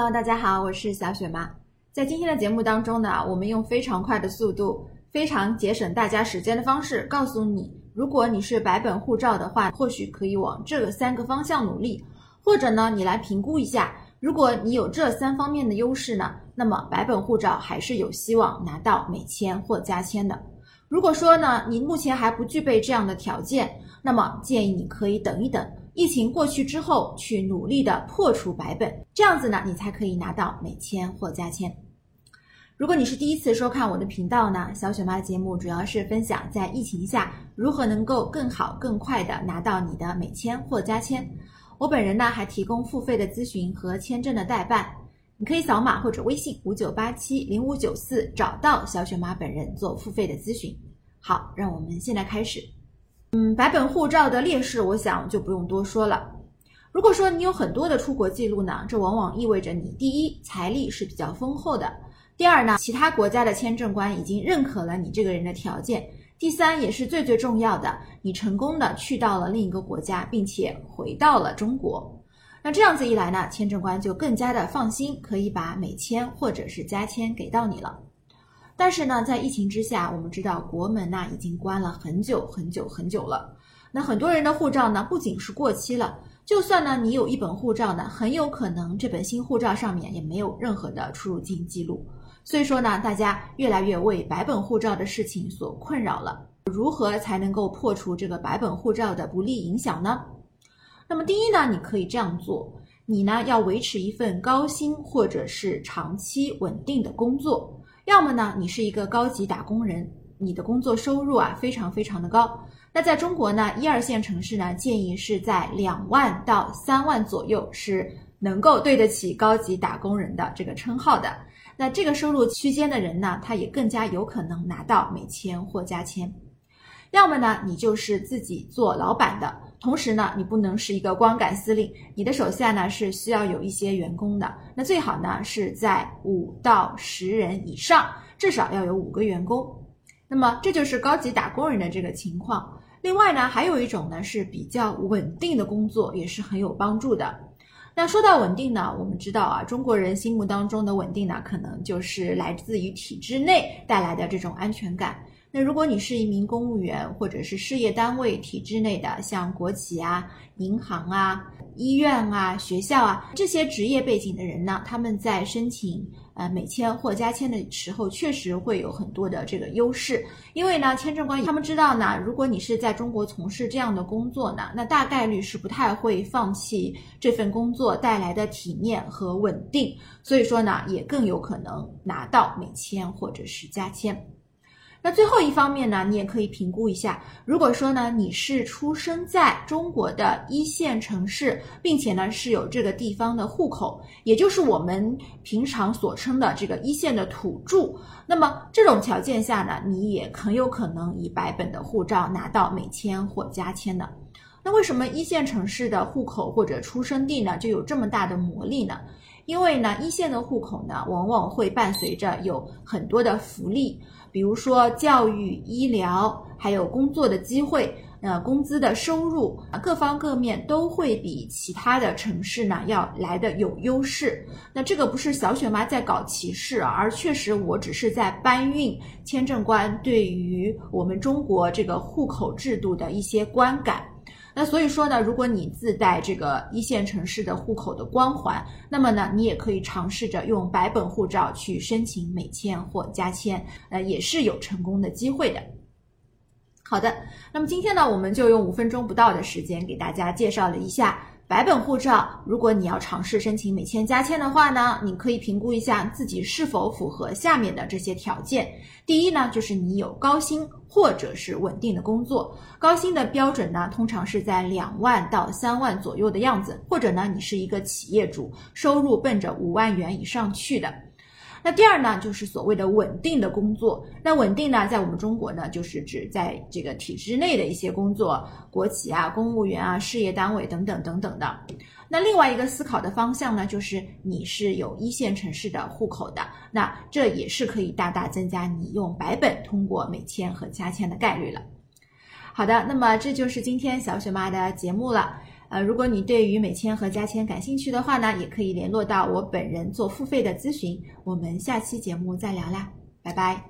Hello，大家好，我是小雪妈。在今天的节目当中呢，我们用非常快的速度、非常节省大家时间的方式，告诉你，如果你是白本护照的话，或许可以往这三个方向努力，或者呢，你来评估一下，如果你有这三方面的优势呢，那么白本护照还是有希望拿到美签或加签的。如果说呢，你目前还不具备这样的条件，那么建议你可以等一等。疫情过去之后，去努力的破除白本，这样子呢，你才可以拿到美签或加签。如果你是第一次收看我的频道呢，小雪妈的节目主要是分享在疫情下如何能够更好、更快的拿到你的美签或加签。我本人呢还提供付费的咨询和签证的代办，你可以扫码或者微信五九八七零五九四找到小雪妈本人做付费的咨询。好，让我们现在开始。嗯，白本护照的劣势，我想就不用多说了。如果说你有很多的出国记录呢，这往往意味着你第一财力是比较丰厚的，第二呢，其他国家的签证官已经认可了你这个人的条件，第三也是最最重要的，你成功的去到了另一个国家，并且回到了中国。那这样子一来呢，签证官就更加的放心，可以把美签或者是加签给到你了。但是呢，在疫情之下，我们知道国门呢已经关了很久很久很久了。那很多人的护照呢，不仅是过期了，就算呢你有一本护照呢，很有可能这本新护照上面也没有任何的出入境记录。所以说呢，大家越来越为白本护照的事情所困扰了。如何才能够破除这个白本护照的不利影响呢？那么第一呢，你可以这样做，你呢要维持一份高薪或者是长期稳定的工作。要么呢，你是一个高级打工人，你的工作收入啊非常非常的高。那在中国呢，一二线城市呢，建议是在两万到三万左右是能够对得起高级打工人的这个称号的。那这个收入区间的人呢，他也更加有可能拿到美签或加签。要么呢，你就是自己做老板的。同时呢，你不能是一个光杆司令，你的手下呢是需要有一些员工的。那最好呢是在五到十人以上，至少要有五个员工。那么这就是高级打工人的这个情况。另外呢，还有一种呢是比较稳定的工作，也是很有帮助的。那说到稳定呢，我们知道啊，中国人心目当中的稳定呢，可能就是来自于体制内带来的这种安全感。那如果你是一名公务员，或者是事业单位体制内的，像国企啊、银行啊、医院啊、学校啊这些职业背景的人呢，他们在申请呃美签或加签的时候，确实会有很多的这个优势。因为呢，签证官他们知道呢，如果你是在中国从事这样的工作呢，那大概率是不太会放弃这份工作带来的体面和稳定，所以说呢，也更有可能拿到美签或者是加签。那最后一方面呢，你也可以评估一下，如果说呢你是出生在中国的一线城市，并且呢是有这个地方的户口，也就是我们平常所称的这个一线的土著，那么这种条件下呢，你也很有可能以白本的护照拿到美签或加签的。那为什么一线城市的户口或者出生地呢就有这么大的魔力呢？因为呢一线的户口呢往往会伴随着有很多的福利。比如说教育、医疗，还有工作的机会，呃，工资的收入，各方各面都会比其他的城市呢要来的有优势。那这个不是小雪妈在搞歧视，而确实我只是在搬运签证官对于我们中国这个户口制度的一些观感。那所以说呢，如果你自带这个一线城市的户口的光环，那么呢，你也可以尝试着用白本护照去申请美签或加签，呃，也是有成功的机会的。好的，那么今天呢，我们就用五分钟不到的时间给大家介绍了一下。白本护照，如果你要尝试申请美签加签的话呢，你可以评估一下自己是否符合下面的这些条件。第一呢，就是你有高薪或者是稳定的工作。高薪的标准呢，通常是在两万到三万左右的样子，或者呢，你是一个企业主，收入奔着五万元以上去的。那第二呢，就是所谓的稳定的工作。那稳定呢，在我们中国呢，就是指在这个体制内的一些工作，国企啊、公务员啊、事业单位等等等等的。那另外一个思考的方向呢，就是你是有一线城市的户口的，那这也是可以大大增加你用白本通过美签和加签的概率了。好的，那么这就是今天小雪妈的节目了。呃，如果你对于美签和加签感兴趣的话呢，也可以联络到我本人做付费的咨询。我们下期节目再聊啦，拜拜。